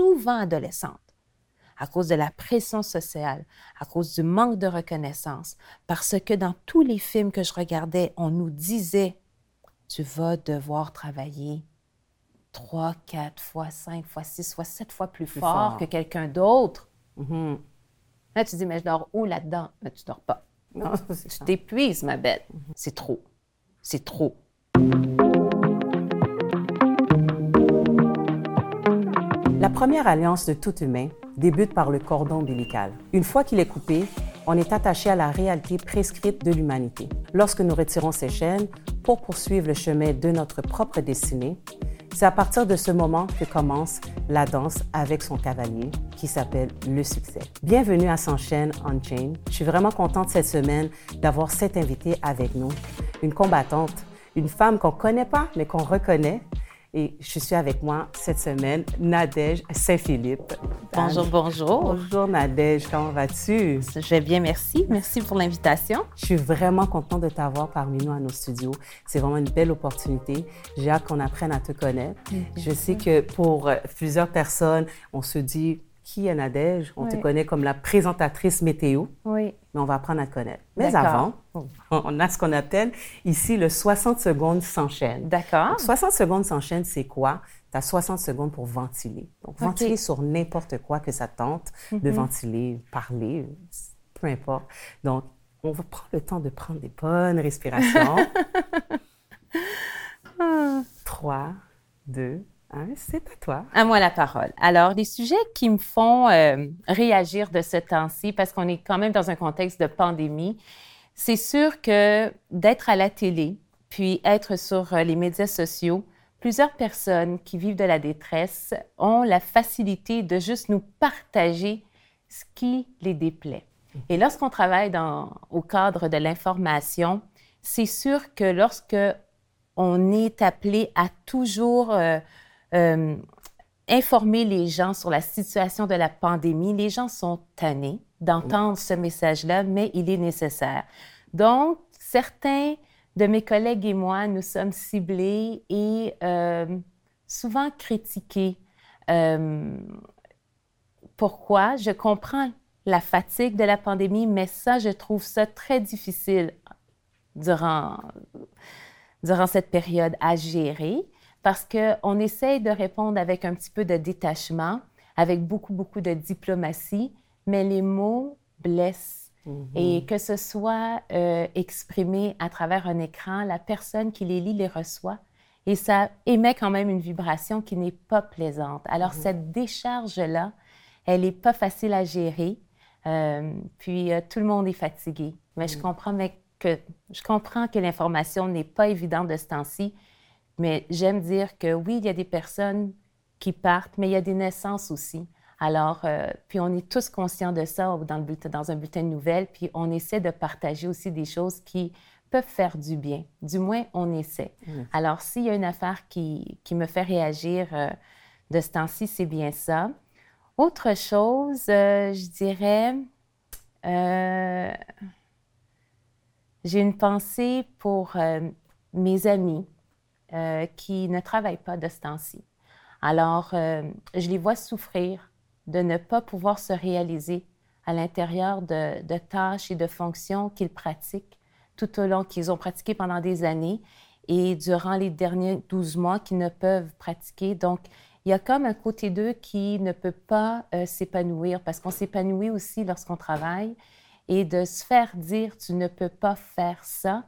souvent adolescente, à cause de la pression sociale, à cause du manque de reconnaissance, parce que dans tous les films que je regardais, on nous disait, tu vas devoir travailler trois, quatre fois, cinq fois, six fois, sept fois plus, fort, que quelqu'un d'autre. Mhm. Là, tu dis, mais je dors où là-dedans? Mais tu dors pas. Non, Tu t'épuises, ma belle. C'est trop. C'est trop. Première alliance de tout humain débute par le cordon ombilical. Une fois qu'il est coupé, on est attaché à la réalité prescrite de l'humanité. Lorsque nous retirons ces chaînes pour poursuivre le chemin de notre propre destinée, c'est à partir de ce moment que commence la danse avec son cavalier qui s'appelle le succès. Bienvenue à S'enchaîne on Chain. Je suis vraiment contente cette semaine d'avoir cette invitée avec nous, une combattante, une femme qu'on connaît pas mais qu'on reconnaît. Et je suis avec moi cette semaine, Nadège Saint-Philippe. Bonjour, bonjour. Bonjour Nadège, comment vas-tu? Je vais bien, merci. Merci pour l'invitation. Je suis vraiment contente de t'avoir parmi nous à nos studios. C'est vraiment une belle opportunité. J'ai hâte qu'on apprenne à te connaître. Je sais que pour euh, plusieurs personnes, on se dit qui est Nadège? On te connaît comme la présentatrice météo, Oui. Mais on va apprendre à te connaître. Mais avant, on a ce qu'on appelle ici le 60 secondes s'enchaîne. D'accord. 60 secondes s'enchaîne, c'est quoi? Tu as 60 secondes pour ventiler. Donc, ventiler sur n'importe quoi que ça tente de ventiler, parler, peu importe. Donc, on va prendre le temps de prendre des bonnes respirations. 3, 2, 1, c'est à toi. À moi la parole. Alors, les sujets qui me font euh, réagir de ce temps-ci, parce qu'on est quand même dans un contexte de pandémie, c'est sûr que d'être à la télé, puis être sur euh, les médias sociaux, plusieurs personnes qui vivent de la détresse ont la facilité de juste nous partager ce qui les déplaît. Et lorsqu'on travaille au cadre de l'information, c'est sûr que lorsque on est appelé à toujours euh, euh, informer les gens sur la situation de la pandémie. Les gens sont tannés d'entendre ce message-là, mais il est nécessaire. Donc, certains de mes collègues et moi, nous sommes ciblés et euh, souvent critiqués. Euh, pourquoi? Je comprends la fatigue de la pandémie, mais ça, je trouve ça très difficile durant, durant cette période à gérer parce qu'on essaye de répondre avec un petit peu de détachement, avec beaucoup, beaucoup de diplomatie, mais les mots blessent. Et que ce soit euh, exprimé à travers un écran, la personne qui les lit les reçoit et ça émet quand même une vibration qui n'est pas plaisante. Alors, cette décharge-là, elle n'est pas facile à gérer. Euh, puis, euh, tout le monde est fatigué. Mais je comprends mais que, je comprends que l'information n'est pas évidente de ce temps-ci. Mais j'aime dire que oui, il y a des personnes qui partent, mais il y a des naissances aussi. Alors, euh, puis on est tous conscients de ça dans, le bulletin- dans un bulletin de nouvelles, puis on essaie de partager aussi des choses qui peuvent faire du bien. Du moins, on essaie. Alors, s'il y a une affaire qui, qui me fait réagir euh, de ce temps-ci, c'est bien ça. Autre chose, euh, je dirais, j'ai une pensée pour mes amis euh, qui ne travaillent pas de ce temps-ci. Alors, euh, je les vois souffrir de ne pas pouvoir se réaliser à l'intérieur de, tâches et de fonctions qu'ils pratiquent tout au long, qu'ils ont pratiqué pendant des années et durant les derniers 12 mois qu'ils ne peuvent pratiquer. Donc, il y a comme un côté d'eux qui ne peut pas euh, s'épanouir parce qu'on s'épanouit aussi lorsqu'on travaille et de se faire dire tu ne peux pas faire ça,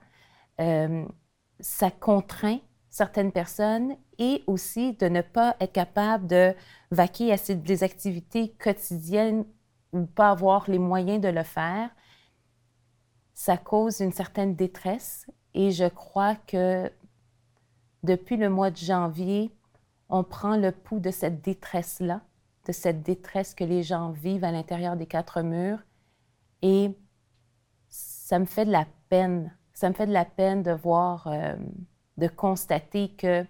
ça contraint certaines personnes et aussi de ne pas être capable de vaquer à des activités quotidiennes ou pas avoir les moyens de le faire, ça cause une certaine détresse et je crois que depuis le mois de janvier, on prend le pouls de cette détresse-là, de cette détresse que les gens vivent à l'intérieur des quatre murs et ça me fait de la peine. Ça me fait de la peine de voir, euh, de constater que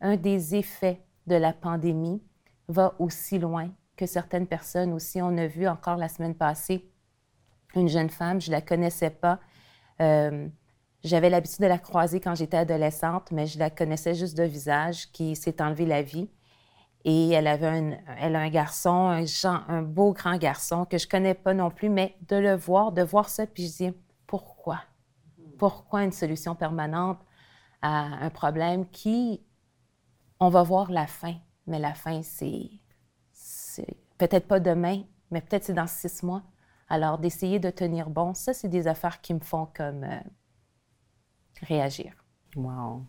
un des effets de la pandémie va aussi loin que certaines personnes aussi. On a vu encore la semaine passée une jeune femme, je la connaissais pas. Euh, j'avais l'habitude de la croiser quand j'étais adolescente, mais je la connaissais juste de visage, qui s'est enlevé la vie. Et elle avait un, elle a un garçon, un, beau grand garçon que je connais pas non plus, mais de le voir, de voir ça, puis je dis, pourquoi? Pourquoi une solution permanente? À un problème qui, on va voir la fin, mais la fin, c'est peut-être pas demain, mais peut-être c'est dans six mois. Alors, d'essayer de tenir bon, ça, c'est des affaires qui me font comme euh, réagir. Wow.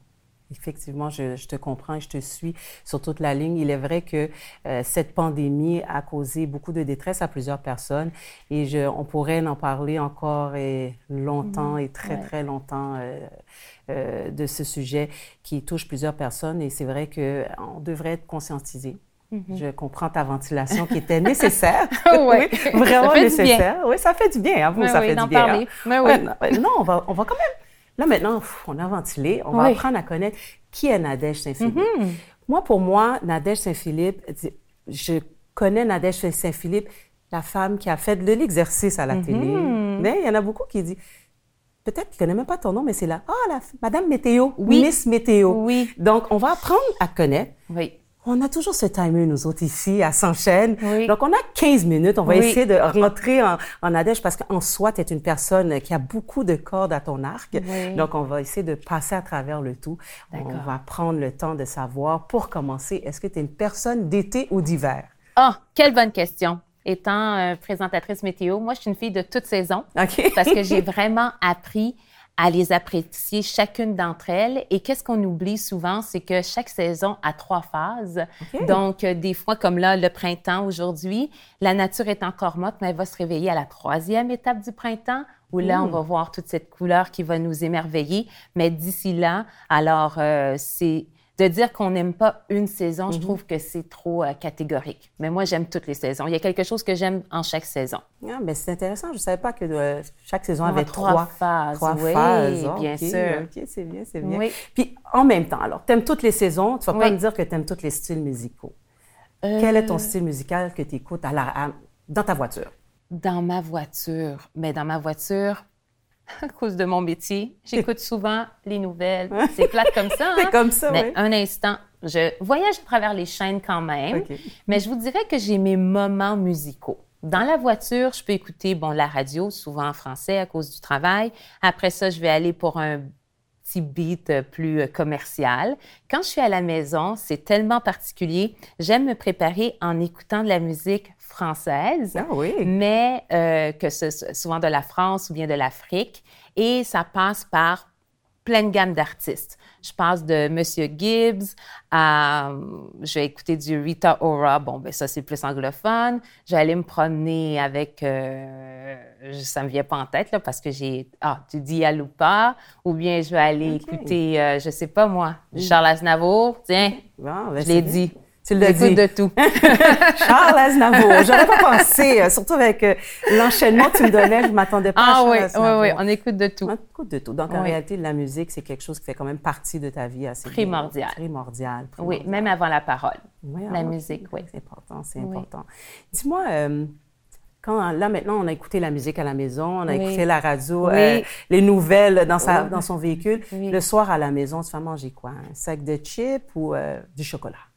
Effectivement, je, te comprends et je te suis sur toute la ligne. Il est vrai que euh, cette pandémie a causé beaucoup de détresse à plusieurs personnes et je, on pourrait en parler encore et longtemps mm-hmm. et très, très longtemps euh, euh, de ce sujet qui touche plusieurs personnes et c'est vrai qu'on devrait être conscientisé. Mm-hmm. Je comprends ta ventilation qui était nécessaire. oui, vraiment nécessaire. Oui, ça fait du bien. Hein, vous, ça fait du bien. Parler. Mais oui. non, on va, on va quand même Là, maintenant, on a ventilé, on va apprendre à connaître qui est Nadège Saint-Philippe. Mm-hmm. Moi, pour moi, Nadège Saint-Philippe, je connais Nadège Saint-Philippe, la femme qui a fait de l'exercice à la mm-hmm. télé. Mais il y en a beaucoup qui disent, peut-être qu'ils ne connaissent même pas ton nom, mais c'est là, ah, la, Madame Météo, oui. Miss Météo. Oui. Donc, on va apprendre à connaître. Oui. On a toujours ce timer, nous autres, ici, à S'enchaîne. Donc, on a 15 minutes. On va essayer de rentrer en, en adèche parce qu'en soi, tu es une personne qui a beaucoup de cordes à ton arc. Donc, on va essayer de passer à travers le tout. On va prendre le temps de savoir, pour commencer, est-ce que tu es une personne d'été ou d'hiver? Ah, oh, quelle bonne question étant euh, présentatrice météo, moi, je suis une fille de toute saison parce que j'ai vraiment appris à les apprécier chacune d'entre elles. Et qu'est-ce qu'on oublie souvent, c'est que chaque saison a trois phases. Donc, euh, des fois, comme là, le printemps aujourd'hui, la nature est encore morte, mais elle va se réveiller à la troisième étape du printemps, où là, on va voir toute cette couleur qui va nous émerveiller. Mais d'ici là, alors, euh, c'est de dire qu'on n'aime pas une saison, je mhm. trouve que c'est trop euh, catégorique. Mais moi, j'aime toutes les saisons. Il y a quelque chose que j'aime en chaque saison. Ah, mais c'est intéressant. Je ne savais pas que euh, chaque saison avait trois, phases. Trois oui, phases. bien sûr. OK, c'est bien, c'est bien. Puis, en même temps, alors, tu aimes toutes les saisons. Tu ne vas pas me dire que tu aimes tous les styles musicaux. Quel est ton euh. style musical que tu écoutes à dans ta voiture? Dans ma voiture. Mais dans ma voiture, à cause de mon métier. J'écoute souvent les nouvelles. C'est plate comme ça. C'est hein? comme ça, Mais un instant, je voyage à travers les chaînes quand même. Mais je vous dirais que j'ai mes moments musicaux. Dans la voiture, je peux écouter bon la radio, souvent en français à cause du travail. Après ça, je vais aller pour un petit beat plus commercial. Quand je suis à la maison, c'est tellement particulier. J'aime me préparer en écoutant de la musique française, ah oui. mais euh, que ce souvent de la France ou bien de l'Afrique. Et ça passe par pleine gamme d'artistes. Je passe de Monsieur Gibbs à, je vais écouter du Rita Ora. Bon, ben ça c'est plus anglophone. Je vais aller me promener avec, euh, ça me vient pas en tête là parce que j'ai, ah, du Dialoupa. Ou bien je vais aller écouter, euh, je sais pas moi, Charles Aznavour. Tiens, ben, je l'ai dit. Tu l'as dit. de tout. Charles Aznavour. J'aurais pas pensé, euh, surtout avec euh, l'enchaînement que tu me donnais, je m'attendais pas ah, à Charles oui, Aznavour. oui, oui, on écoute de tout. On écoute de tout. Donc, en réalité, la musique, c'est quelque chose qui fait quand même partie de ta vie assez primordial. Primordial. Oui, même avant la parole. la musique, oui. C'est important, c'est important. Dis-moi, euh, quand là maintenant on a écouté la musique à la maison, on a écouté la radio, les nouvelles dans sa dans son véhicule. Le soir à la maison, tu vas manger quoi? Un sac de chips ou du chocolat?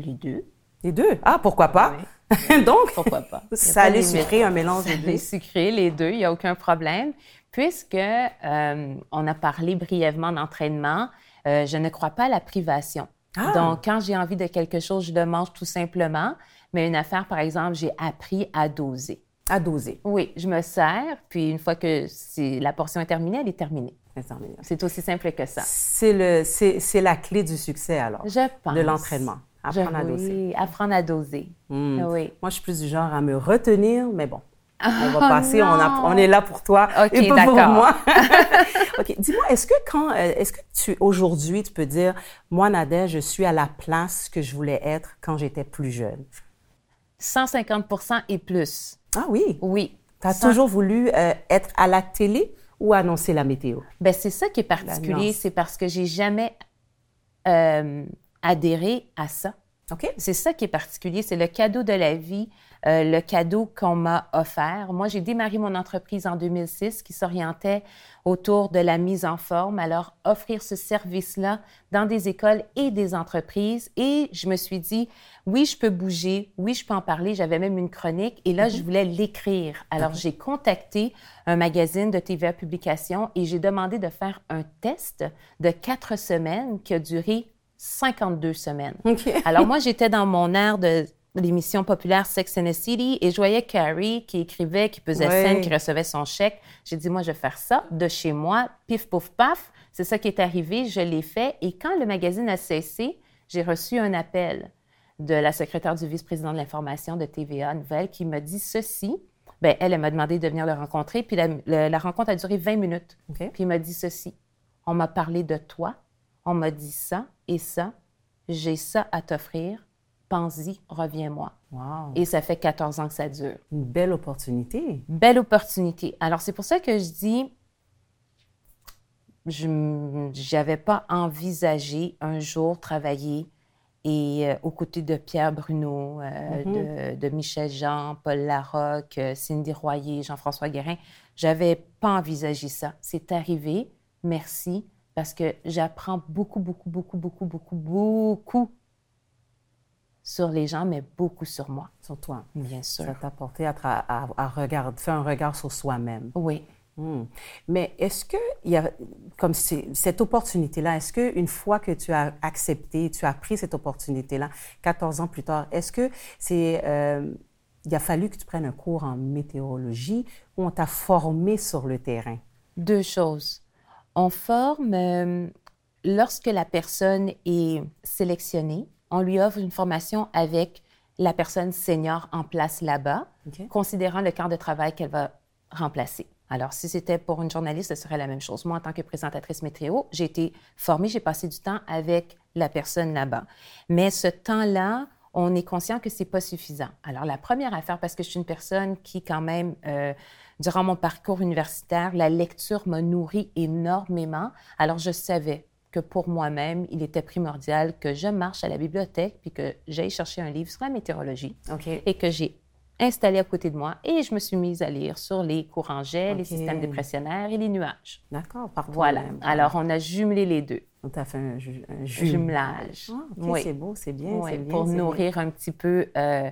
Les deux. Les deux? Ah, pourquoi pas? Donc, pourquoi pas? Salé, sucré, un mélange des deux. sucré, les deux, il n'y a aucun problème. Puisque euh, on a parlé brièvement d'entraînement, euh, je ne crois pas à la privation. Ah! Donc, quand j'ai envie de quelque chose, je le mange tout simplement. Mais une affaire, par exemple, j'ai appris à doser. À doser. Oui, je me sers, puis une fois que la portion est terminée, elle est terminée. C'est aussi simple que ça. C'est la clé du succès, alors. Je pense. De l'entraînement. Apprendre à doser. Oui, apprendre à doser. Oui. Moi, je suis plus du genre à me retenir, mais bon. On va passer, on, on, est là pour toi et pas pour moi. OK. Dis-moi, est-ce que quand, euh, est-ce que tu, aujourd'hui, tu peux dire, moi, Nadège, je suis à la place que je voulais être quand j'étais plus jeune? 150% et plus. Ah oui? Oui. Tu as toujours voulu euh, être à la télé ou annoncer la météo? Ben c'est ça qui est particulier, c'est parce que j'ai jamais euh, adhérer à ça. OK? C'est ça qui est particulier, c'est le cadeau de la vie, euh, le cadeau qu'on m'a offert. Moi, j'ai démarré mon entreprise en 2006 qui s'orientait autour de la mise en forme. Alors, offrir ce service-là dans des écoles et des entreprises. Et je me suis dit, oui, je peux bouger, oui, je peux en parler. J'avais même une chronique et là, je voulais l'écrire. Alors, j'ai contacté un magazine de TVA Publication et j'ai demandé de faire un test de quatre semaines qui a duré 52 semaines. Alors moi, j'étais dans mon air de l'émission populaire Sex and the City et je voyais Carrie qui écrivait, qui faisait scène, qui recevait son chèque. J'ai dit, moi, je vais faire ça de chez moi, pif, pouf, paf. C'est ça qui est arrivé, je l'ai fait. Et quand le magazine a cessé, j'ai reçu un appel de la secrétaire du vice-président de l'information de TVA Nouvelle qui m'a dit ceci. Bien, elle, elle m'a demandé de venir le rencontrer, puis la, rencontre a duré 20 minutes. Puis il m'a dit ceci. On m'a parlé de toi, on m'a dit ça et ça, j'ai ça à t'offrir, pense-y, reviens-moi. Et ça fait 14 ans que ça dure. Une belle opportunité. Belle opportunité. Alors, c'est pour ça que je dis, je n'avais pas envisagé un jour travailler et euh, aux côtés de Pierre Bruno, euh, mm-hmm. de, Michel Jean, Paul Larocque, euh, Cindy Royer, Jean-François Guérin. J'avais pas envisagé ça. C'est arrivé. Merci parce que j'apprends beaucoup, beaucoup, beaucoup, beaucoup, beaucoup, beaucoup sur les gens, mais beaucoup sur moi. Sur toi. Bien sûr. Ça t'a porté à, à, regarder, faire un regard sur soi-même. Oui. Hmm. Mais est-ce que, il y a, comme cette opportunité-là, est-ce qu'une fois que tu as accepté, tu as pris cette opportunité-là, 14 ans plus tard, est-ce que c'est, euh, il a fallu que tu prennes un cours en météorologie ou on t'a formé sur le terrain? Deux choses. On forme, euh, lorsque la personne est sélectionnée, on lui offre une formation avec la personne senior en place là-bas, considérant le quart de travail qu'elle va remplacer. Alors, si c'était pour une journaliste, ce serait la même chose. Moi, en tant que présentatrice météo, j'ai été formée, j'ai passé du temps avec la personne là-bas. Mais ce temps-là, on est conscient que c'est pas suffisant. Alors, la première affaire, parce que je suis une personne qui, quand même, euh, durant mon parcours universitaire, la lecture m'a nourri énormément. Alors, je savais que pour moi-même, il était primordial que je marche à la bibliothèque puis que j'aille chercher un livre sur la météorologie et que j'ai installé à côté de moi et je me suis mise à lire sur les courants gel, les systèmes dépressionnaires et les nuages. D'accord, partout. Voilà. Alors, on a jumelé les deux. On a fait un, jumelage. Ah, oui. C'est beau, c'est bien, oui, Pour nourrir un petit peu euh,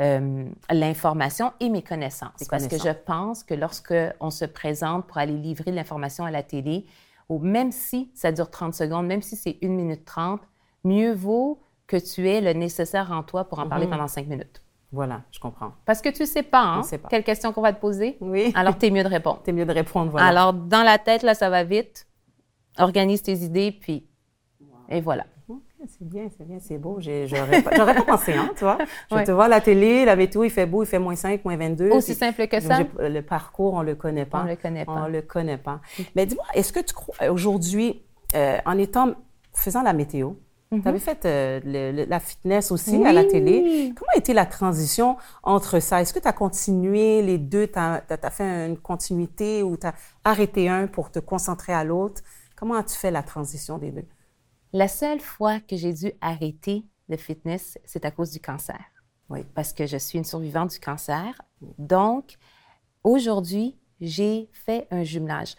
euh, l'information et mes connaissances. Parce que je pense que lorsque on se présente pour aller livrer l'information à la télé, ou même si ça dure 30 secondes, même si c'est 1 minute 30, mieux vaut que tu aies le nécessaire en toi pour en parler mhm. pendant 5 minutes. Voilà, je comprends. Parce que tu ne sais pas, hein, sais pas. quelle question qu'on va te poser. Oui. Alors, tu es mieux de répondre. tu es mieux de répondre, voilà. Alors, dans la tête, là, ça va vite. Organise tes idées, puis... Et voilà. c'est bien, c'est bien, c'est beau. J'aurais pas, pas, pensé, hein, tu vois. Je te vois à la télé, la météo, il fait beau, il fait moins 5, moins 22. Aussi simple que ça. Le parcours, on le connaît pas. On le connaît pas. On le connaît pas. Mais dis-moi, est-ce que tu crois, aujourd'hui, euh, en étant, faisant la météo, tu avais fait euh, la fitness aussi à la télé. Comment a été la transition entre ça? Est-ce que tu as continué les deux? Tu as, fait une continuité ou tu as arrêté un pour te concentrer à l'autre? Comment as-tu fait la transition des deux? La seule fois que j'ai dû arrêter le fitness, c'est à cause du cancer. Oui. Parce que je suis une survivante du cancer. Donc, aujourd'hui, j'ai fait un jumelage.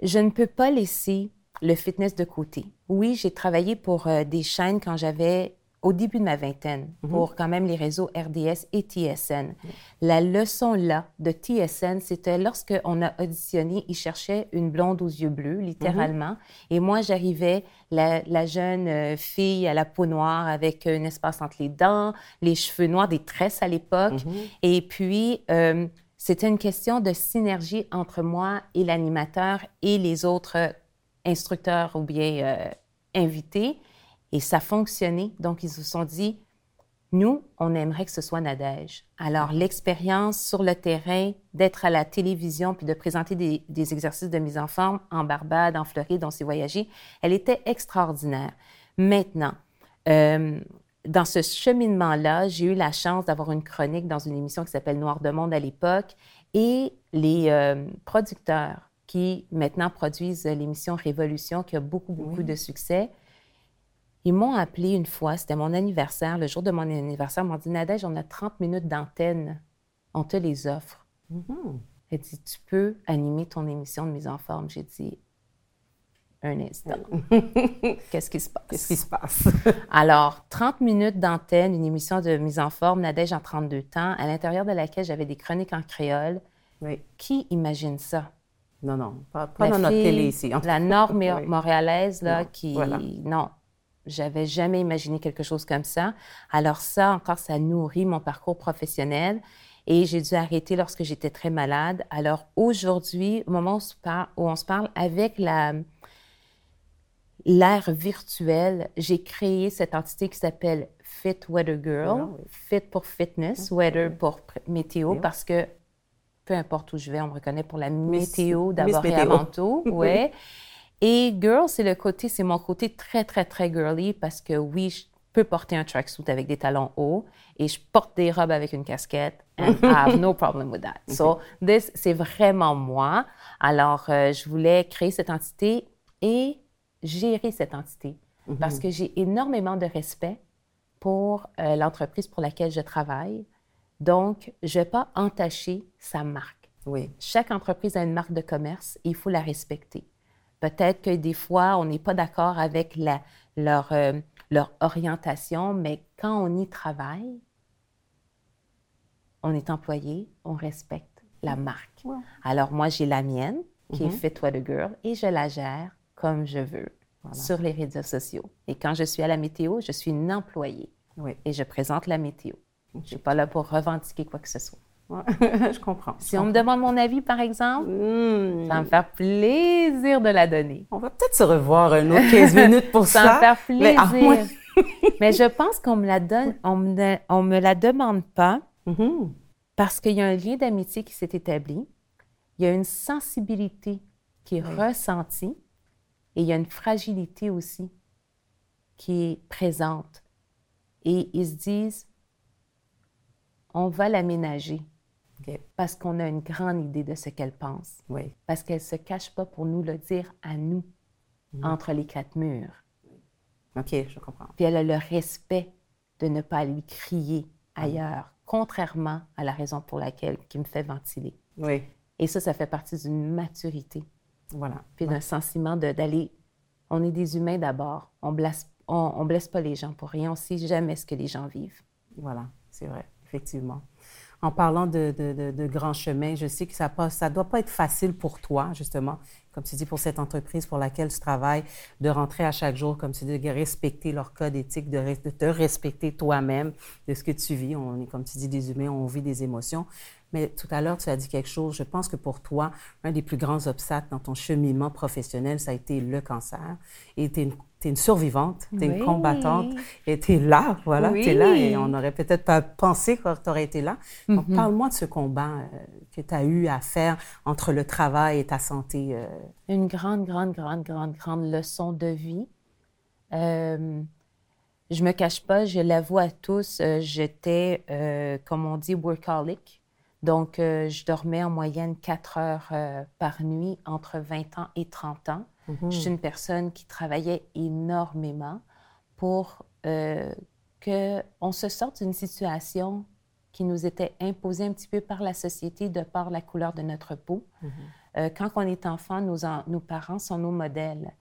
Je ne peux pas laisser le fitness de côté. Oui, j'ai travaillé pour euh, des chaînes quand j'avais au début de ma vingtaine, mhm. pour quand même les réseaux RDS et TSN. La leçon là de TSN, c'était lorsqu'on a auditionné, ils cherchaient une blonde aux yeux bleus, littéralement. Mhm. Et moi, j'arrivais, la, jeune euh, fille à la peau noire avec un espace entre les dents, les cheveux noirs, des tresses à l'époque. Mhm. Et puis, euh, c'était une question de synergie entre moi et l'animateur et les autres instructeurs ou bien euh, invités. Et ça fonctionnait. Donc, ils se sont dit, nous, on aimerait que ce soit Nadège. Alors, l'expérience sur le terrain, d'être à la télévision, puis de présenter des, exercices de mise en forme en Barbade, en Floride, on s'est voyagé, elle était extraordinaire. Maintenant, euh, dans ce cheminement-là, j'ai eu la chance d'avoir une chronique dans une émission qui s'appelle Noir de Monde à l'époque, et les euh, producteurs qui maintenant produisent l'émission Révolution, qui a beaucoup, beaucoup de succès, Ils m'ont appelé une fois, c'était mon anniversaire, le jour de mon anniversaire, ils m'ont dit Nadège, on a 30 minutes d'antenne, on te les offre. Mhm. Elle dit Tu peux animer ton émission de mise en forme? J'ai dit Un instant. Qu'est-ce qui se passe? Qu'est-ce qui se passe? Alors, 30 minutes d'antenne, une émission de mise en forme, Nadège en 32 temps, à l'intérieur de laquelle j'avais des chroniques en créole. oui. Qui imagine ça? Non, non, pas, dans notre télé ici. en La Oui. montréalaise, là, Non, qui. voilà. Non, j'avais jamais imaginé quelque chose comme ça. Alors, ça, encore, ça nourrit mon parcours professionnel. Et j'ai dû arrêter lorsque j'étais très malade. Alors, aujourd'hui, au moment où on se parle, où on se parle avec la. L'ère virtuelle, j'ai créé cette entité qui s'appelle Fit Weather Girl, oui. Fit pour fitness, Weather pour météo, parce que peu importe où je vais, on me reconnaît pour la météo d'abord et avant tout. Ouais. Et girl, c'est le côté, c'est mon côté très, très, très girly parce que oui, je peux porter un tracksuit avec des talons hauts et je porte des robes avec une casquette and I have no problem with that. So, this, c'est vraiment moi. Alors, euh, je voulais créer cette entité et gérer cette entité parce que j'ai énormément de respect pour euh, l'entreprise pour laquelle je travaille. Donc, je ne vais pas entacher sa marque. Oui. Chaque entreprise a une marque de commerce et il faut la respecter. Peut-être que des fois, on n'est pas d'accord avec la- leur, euh, leur orientation, mais quand on y travaille, on est employé, on respecte la marque. Alors moi, j'ai la mienne, qui est Fit What a Girl, et je la gère comme je veux sur les réseaux sociaux. Et quand je suis à la météo, je suis une employée Oui. et je présente la météo. Je ne suis pas là pour revendiquer quoi que ce soit. Je comprends. Si on me demande mon avis, par exemple, Hmm. ça va me faire plaisir de la donner. On va peut-être se revoir un autre 15 minutes pour Ça ça. va me faire mais plaisir. moins- Mais je pense qu'on me la donne, on me, on me la demande pas Mhm. parce qu'il y a un lien d'amitié qui s'est établi. Il y a une sensibilité qui est ressentie et il y a une fragilité aussi qui est présente. Et ils se disent, on va l'aménager Parce qu'on a une grande idée de ce qu'elle pense. Oui. parce qu'elle ne se cache pas pour nous le dire à nous, entre les quatre murs. OK, je comprends. Puis elle a le respect de ne pas lui crier ailleurs, contrairement à la raison pour laquelle qui me fait ventiler. Oui. Et ça, ça fait partie d'une maturité, Voilà. puis d'un sentiment de- d'aller... On est des humains d'abord. On blesse, on, on blesse pas les gens pour rien. On sait jamais ce que les gens vivent. Voilà, c'est vrai, effectivement. En parlant de, de, de, de grands chemins, je sais que ça ne ça doit pas être facile pour toi, justement, comme tu dis, pour cette entreprise pour laquelle tu travailles, de rentrer à chaque jour, comme tu dis, de respecter leur code éthique, de, te respecter toi-même, de ce que tu vis. On est, comme tu dis, des humains, on vit des émotions. Mais tout à l'heure, tu as dit quelque chose. Je pense que pour toi, un des plus grands obstacles dans ton cheminement professionnel, ça a été le cancer. Et une, t'es une survivante, tu es Oui. une combattante, et tu es là, voilà, Oui. tu es là, et on n'aurait peut-être pas pensé que tu aurais été là. Donc, Mm-hmm. parle-moi de ce combat euh, que tu as eu à faire entre le travail et ta santé. euh, une grande, grande, grande, grande, grande leçon de vie. Euh, je me cache pas, je l'avoue à tous, euh, j'étais, comme on dit, workaholic. Donc, je dormais en moyenne 4 heures par nuit entre 20 ans et 30 ans. Je suis une personne qui travaillait énormément pour euh, qu'on se sorte d'une situation qui nous était imposée un petit peu par la société de par la couleur de notre peau. Euh, quand on est enfant, nos, en- nos parents sont nos modèles.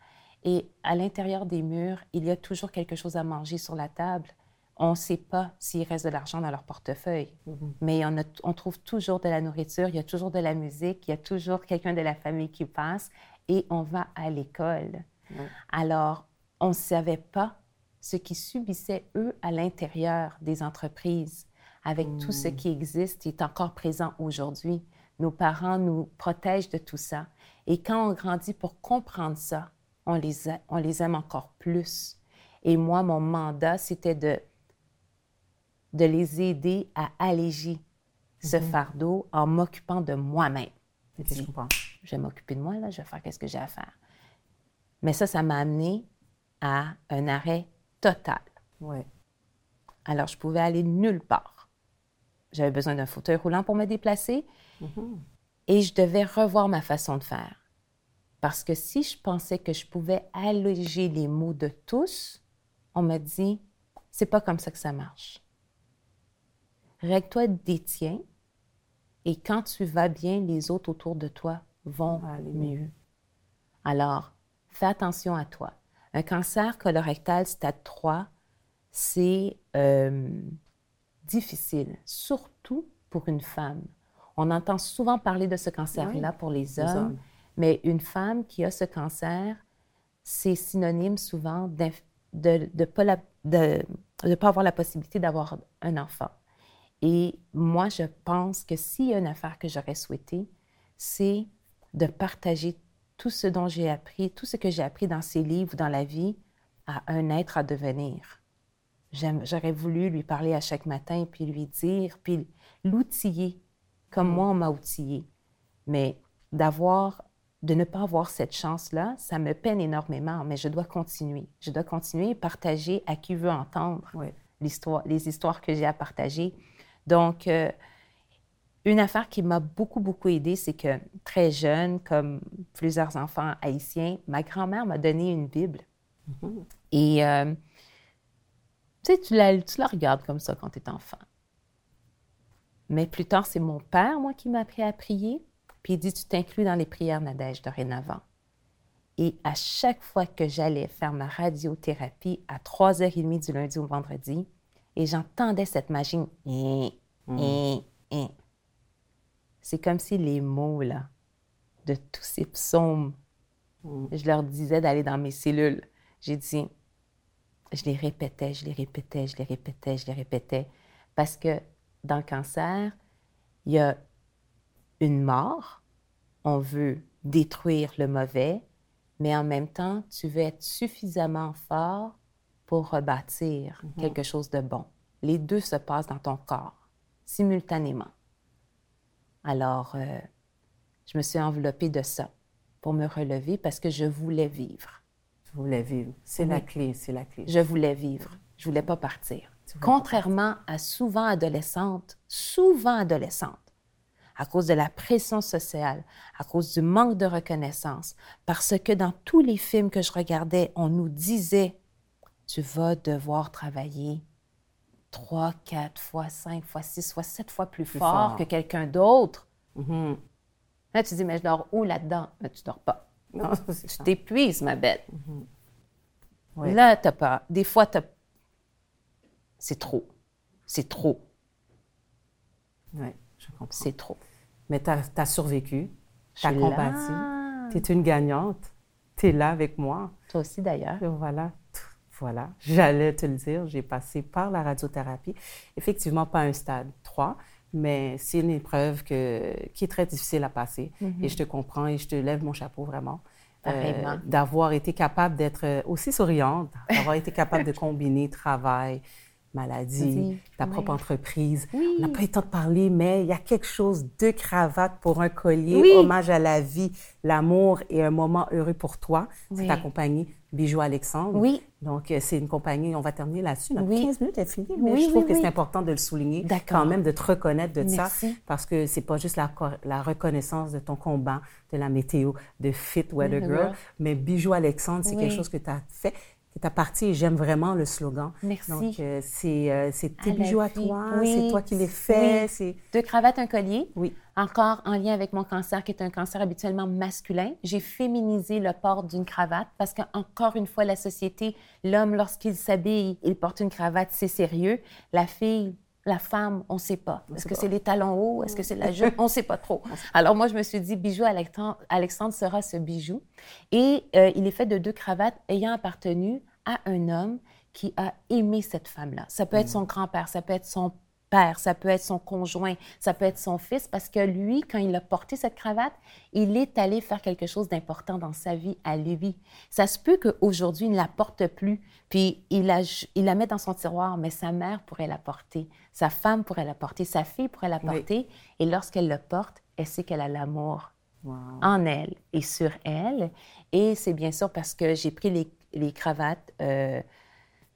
Et à l'intérieur des murs, il y a toujours quelque chose à manger sur la table. On ne sait pas s'il reste de l'argent dans leur portefeuille, mais on, a- on trouve toujours de la nourriture, il y a toujours de la musique, il y a toujours quelqu'un de la famille qui passe et on va à l'école. Alors, on ne savait pas ce qu'ils subissaient, eux, à l'intérieur des entreprises, avec tout ce qui existe et est encore présent aujourd'hui. Nos parents nous protègent de tout ça. Et quand on grandit pour comprendre ça, on les, a- on les aime encore plus. Et moi, mon mandat, c'était de, de les aider à alléger ce fardeau en m'occupant de moi-même. je comprends. Je vais m'occuper de moi, là, je vais faire ce que j'ai à faire. Mais ça, ça m'a amené à un arrêt total. Ouais. Alors, je pouvais aller nulle part. J'avais besoin d'un fauteuil roulant pour me déplacer et je devais revoir ma façon de faire. Parce que si je pensais que je pouvais alléger les maux de tous, on m'a dit, c'est pas comme ça que ça marche. Règle-toi des tiens et quand tu vas bien, les autres autour de toi vont aller mieux. Alors, fais attention à toi. Un cancer colorectal stade 3, c'est euh, difficile, surtout pour une femme. On entend souvent parler de ce cancer-là pour les hommes, mais une femme qui a ce cancer, c'est synonyme souvent de ne pas, pas avoir la possibilité d'avoir un enfant. Et moi, je pense que s'il y a une affaire que j'aurais souhaité, c'est de partager tout ce dont j'ai appris, tout ce que j'ai appris dans ces livres, dans la vie, à un être à devenir. J'aurais voulu lui parler à chaque matin, puis lui dire, puis l'outiller, comme mm. moi on m'a outillé. Mais d'avoir, de ne pas avoir cette chance-là, ça me peine énormément, mais je dois continuer. Je dois continuer partager à qui veut entendre l'histoire, les histoires que j'ai à partager. Donc, euh, une affaire qui m'a beaucoup, beaucoup aidée, c'est que très jeune, comme plusieurs enfants haïtiens, ma grand-mère m'a donné une Bible. Mm-hmm. Et euh, tu sais, tu la, tu la regardes comme ça quand tu es enfant. Mais plus tard, c'est mon père, moi, qui m'a appris à prier. Puis il dit, tu t'inclus dans les prières Nadège dorénavant. Et à chaque fois que j'allais faire ma radiothérapie à 3h30 du lundi au vendredi, et j'entendais cette machine, mm. C'est comme si les mots, là, de tous ces psaumes, mm. je leur disais d'aller dans mes cellules. J'ai dit, je les répétais, je les répétais, je les répétais, je les répétais. Parce que dans le cancer, il y a une mort, on veut détruire le mauvais, mais en même temps, tu veux être suffisamment fort pour rebâtir mhm. quelque chose de bon. Les deux se passent dans ton corps, simultanément. Alors, euh, je me suis enveloppée de ça pour me relever parce que je voulais vivre. Je voulais vivre. C'est la clé, c'est la clé. Je voulais vivre. Je voulais pas partir. Contrairement à souvent adolescentes, souvent adolescentes, à cause de la pression sociale, à cause du manque de reconnaissance, parce que dans tous les films que je regardais, on nous disait, tu vas devoir travailler trois, quatre fois, cinq fois, six fois, sept fois plus, fort, que quelqu'un d'autre. Mm-hmm. Là, tu dis, mais je dors où là-dedans? Mais tu dors pas. Non, tu t'épuises, ma bête. Mm-hmm. Là, tu pas. Des fois, tu c'est trop. C'est trop. Oui, je comprends. C'est trop. Mais tu as, survécu, tu as combattu, tu es une gagnante, tu es là avec moi. Toi aussi d'ailleurs. Voilà. Voilà, j'allais te le dire, j'ai passé par la radiothérapie. Effectivement, pas un stade 3, mais c'est une épreuve que, qui est très difficile à passer. Mm-hmm. Et je te comprends et je te lève mon chapeau vraiment. Euh, d'avoir été capable d'être aussi souriante, d'avoir été capable de combiner travail, maladie, ta propre entreprise. On n'a pas eu le temps de parler, mais il y a quelque chose de cravate pour un collier, hommage à la vie, l'amour et un moment heureux pour toi. C'est ta compagnie Bijoux Alexandre. Oui. Donc, euh, c'est une compagnie, on va terminer là-dessus. Notre 15 minutes est fini, mais je trouve que c'est important de le souligner, quand même, de te reconnaître de ça, parce que c'est pas juste la, la, reconnaissance de ton combat, de la météo, de Fit Weather Girl, mais Bijoux Alexandre, c'est quelque chose que tu as fait est partie et j'aime vraiment le slogan. Merci. Donc, euh, c'est, euh, tes bijoux à toi, c'est toi qui les fais. C'est... Deux cravates, un collier. Oui. Encore en lien avec mon cancer, qui est un cancer habituellement masculin. J'ai féminisé le port d'une cravate parce qu'encore une fois, la société, l'homme, lorsqu'il s'habille, il porte une cravate, c'est sérieux. La fille, la femme, on ne sait pas. Est-ce que c'est les talons hauts? Est-ce que c'est la jupe? on ne sait pas trop. Alors moi, je me suis dit, bijou Alexandre sera ce bijou. Et euh, il est fait de deux cravates ayant appartenu à un homme qui a aimé cette femme-là. Ça peut être mm. son grand-père, ça peut être son père, ça peut être son conjoint, ça peut être son fils, parce que lui, quand il a porté cette cravate, il est allé faire quelque chose d'important dans sa vie à lui. Ça se peut qu'aujourd'hui, il ne la porte plus, puis il la, il la met dans son tiroir, mais sa mère pourrait la porter, sa femme pourrait la porter, sa fille pourrait la porter, et lorsqu'elle le porte, elle sait qu'elle a l'amour en elle et sur elle. Et c'est bien sûr parce que j'ai pris les, les cravates euh,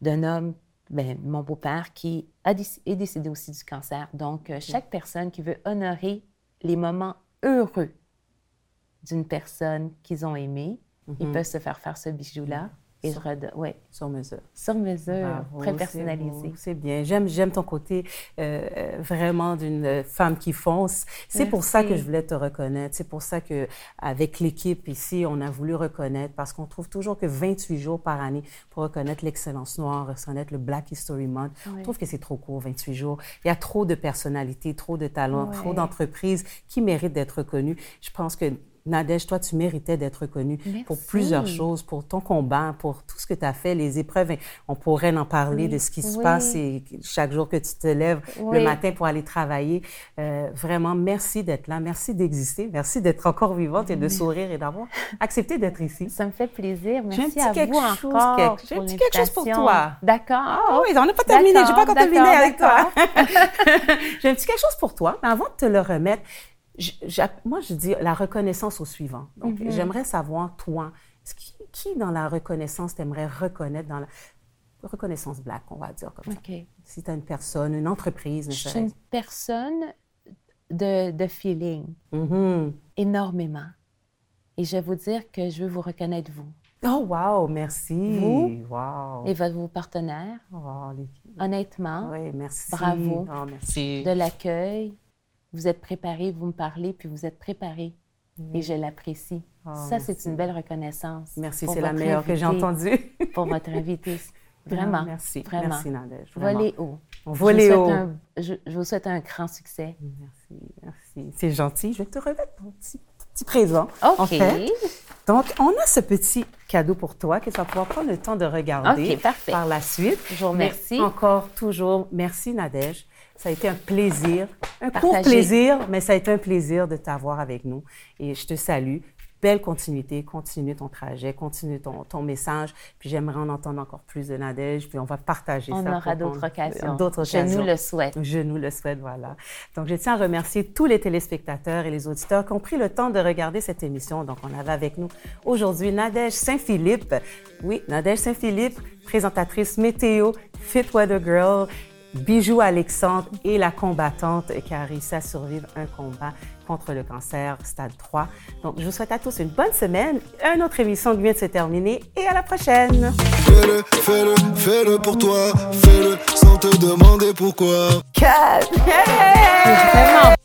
d'un homme ben, mon beau-père, qui a est décédé aussi du cancer. Donc, euh, chaque personne qui veut honorer les moments heureux d'une personne qu'ils ont aimée, ils mhm. peuvent se faire faire ce bijou-là Et je redonne, oui. Sur mesure. Sur mesure, Bravo, très personnalisé. C'est bien. J'aime, j'aime ton côté euh, euh, vraiment d'une femme qui fonce. C'est pour ça que je voulais te reconnaître. C'est pour ça que avec l'équipe ici, on a voulu reconnaître parce qu'on trouve toujours que 28 jours par année pour reconnaître l'excellence noire, reconnaître le Black History Month. Je trouve que c'est trop court, 28 jours. Il y a trop de personnalités, trop de talents, trop Ouais. d'entreprises qui méritent d'être reconnues. Je pense que Nadège, toi, tu méritais d'être reconnue pour Merci. plusieurs choses, pour ton combat, pour tout ce que tu as fait, les épreuves. On pourrait en parler Oui, de ce qui se oui. passe et chaque jour que tu te lèves Oui. le matin pour aller travailler. Euh, vraiment, merci d'être là, merci d'exister, merci d'être encore vivante et de sourire et d'avoir accepté d'être ici. Ça me fait plaisir. J'ai un Merci petit à quelque vous chose, encore quelque- un pour petit quelque chose pour toi. D'accord. Ah oui, on n'a pas terminé, j'ai pas encore terminé avec toi. j'ai un petit quelque chose pour toi, mais avant de te le remettre, je- moi je dis la reconnaissance au suivant. Donc Mhm. j'aimerais savoir, toi, qui, qui dans la reconnaissance t'aimerais reconnaître dans la reconnaissance black, on va dire comme ça. OK. Si tu as une personne, une entreprise, Je suis une personne de, de feeling, Mhm. énormément. Et je vais vous dire que je veux vous reconnaître, vous Oh, wow, merci. Vous? Wow. et votre, vos partenaires. Oh, les- Honnêtement, Oui, merci. Bravo. Oh, merci. de l'accueil, vous êtes préparés, vous me parlez, puis vous êtes préparés. Et je l'apprécie. Oh, Ça, c'est une belle reconnaissance. Merci, c'est la meilleure que j'ai entendue. Pour votre invité. Vraiment. Ah, merci. Vraiment. Merci, Nadège. Volez haut. Vous haut. souhaite un- je, je vous souhaite un grand succès. Merci, merci. C'est gentil. Je vais te remettre ton petit, petit présent. OK. En fait. Donc, on a ce petit cadeau pour toi que tu vas pouvoir prendre le temps de regarder par la suite. Je vous remercie. Mais encore, toujours, merci Nadège. Ça a été un plaisir, un court plaisir, mais ça a été un plaisir de t'avoir avec nous. Et je te salue. Belle continuité, continue ton trajet, continue ton, ton message. Puis j'aimerais en entendre encore plus de Nadège. Puis on va partager On ça. aura pour qu'on- d'autres occasions. D'autres Je occasions. nous le souhaite. Je nous le souhaite, voilà. Donc, je tiens à remercier tous les téléspectateurs et les auditeurs qui ont pris le temps de regarder cette émission. Donc, on avait avec nous aujourd'hui Nadège Saint-Philippe. Oui, Nadège Saint-Philippe, présentatrice météo, Fit Weather Girl, Bijou Alexandre et la combattante qui a réussi à survivre un combat contre le cancer, stade 3. Donc, je vous souhaite à tous une bonne semaine, une autre émission vient de se terminer et à la prochaine. Fais-le, fais-le, fais-le pour toi. Fais-le sans te demander pourquoi. Hey! Vraiment